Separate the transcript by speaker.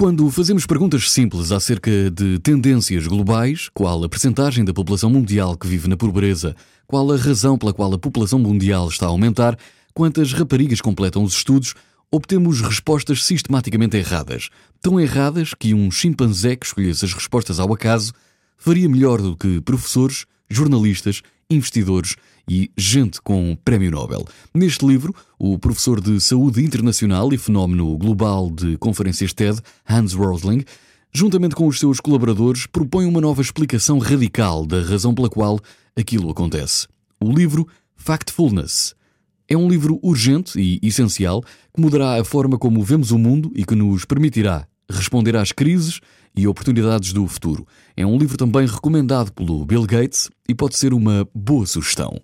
Speaker 1: Quando fazemos perguntas simples acerca de tendências globais, qual a percentagem da população mundial que vive na pobreza, qual a razão pela qual a população mundial está a aumentar, quantas raparigas completam os estudos, obtemos respostas sistematicamente erradas. Tão erradas que um chimpanzé que escolhesse as respostas ao acaso faria melhor do que professores, jornalistas, investidores e gente com prémio Nobel. Neste livro, o professor de Saúde Internacional e fenómeno global de conferências TED, Hans Rosling, juntamente com os seus colaboradores, propõe uma nova explicação radical da razão pela qual aquilo acontece. O livro Factfulness. É um livro urgente e essencial que mudará a forma como vemos o mundo e que nos permitirá responder às crises e oportunidades do futuro. É um livro também recomendado pelo Bill Gates e pode ser uma boa sugestão.